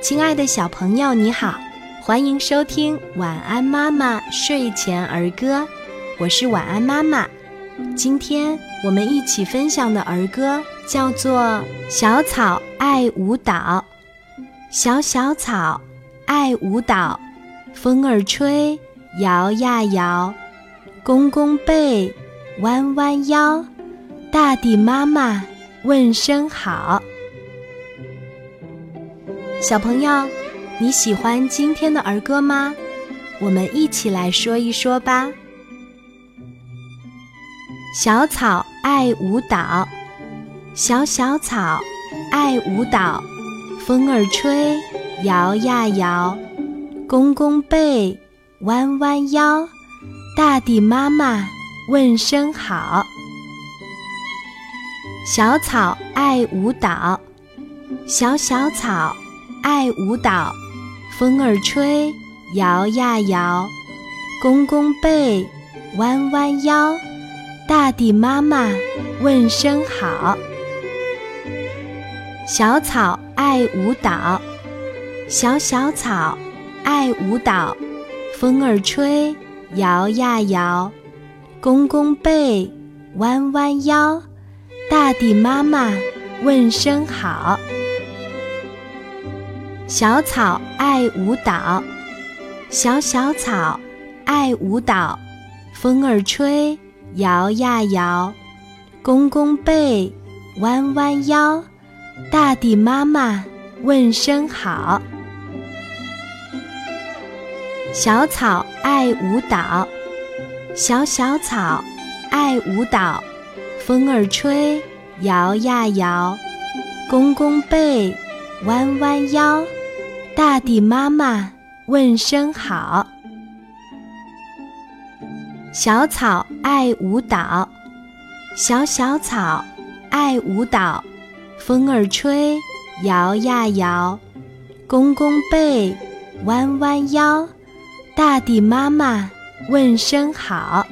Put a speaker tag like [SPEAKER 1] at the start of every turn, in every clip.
[SPEAKER 1] 亲爱的小朋友，你好，欢迎收听《晚安妈妈睡前儿歌》，我是晚安妈妈。今天我们一起分享的儿歌叫做《小草爱舞蹈》。小小草爱舞蹈，风儿吹，摇呀摇，弓弓背，弯弯腰，大地妈妈问声好。小朋友，你喜欢今天的儿歌吗？我们一起来说一说吧。小草爱舞蹈，小小草爱舞蹈，风儿吹，摇呀摇，弓弓背，弯弯腰，大地妈妈问声好。小草爱舞蹈，小小草。爱舞蹈，风儿吹，摇呀摇，弓弓背，弯弯腰，大地妈妈问声好。小草爱舞蹈，小小草爱舞蹈，风儿吹，摇呀摇，弓弓背，弯弯腰，大地妈妈问声好。小草爱舞蹈，小小草爱舞蹈，风儿吹，摇呀摇，弓弓背，弯弯腰，大地妈妈问声好。小草爱舞蹈，小小草爱舞蹈，风儿吹，摇呀摇，弓弓背，弯弯腰。大地妈妈问声好，小草爱舞蹈，小小草爱舞蹈，风儿吹，摇呀摇，弓弓背，弯弯腰，大地妈妈问声好。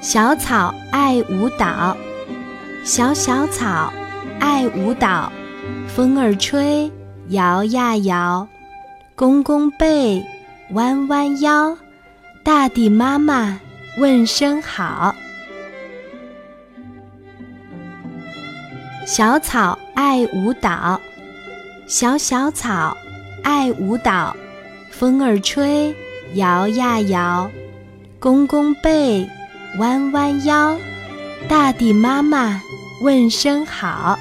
[SPEAKER 1] 小草爱舞蹈，小小草爱舞蹈。风儿吹，摇呀摇，弓弓背，弯弯腰，大地妈妈问声好。小草爱舞蹈，小小草爱舞蹈，风儿吹，摇呀摇，弓弓背，弯弯腰，大地妈妈问声好。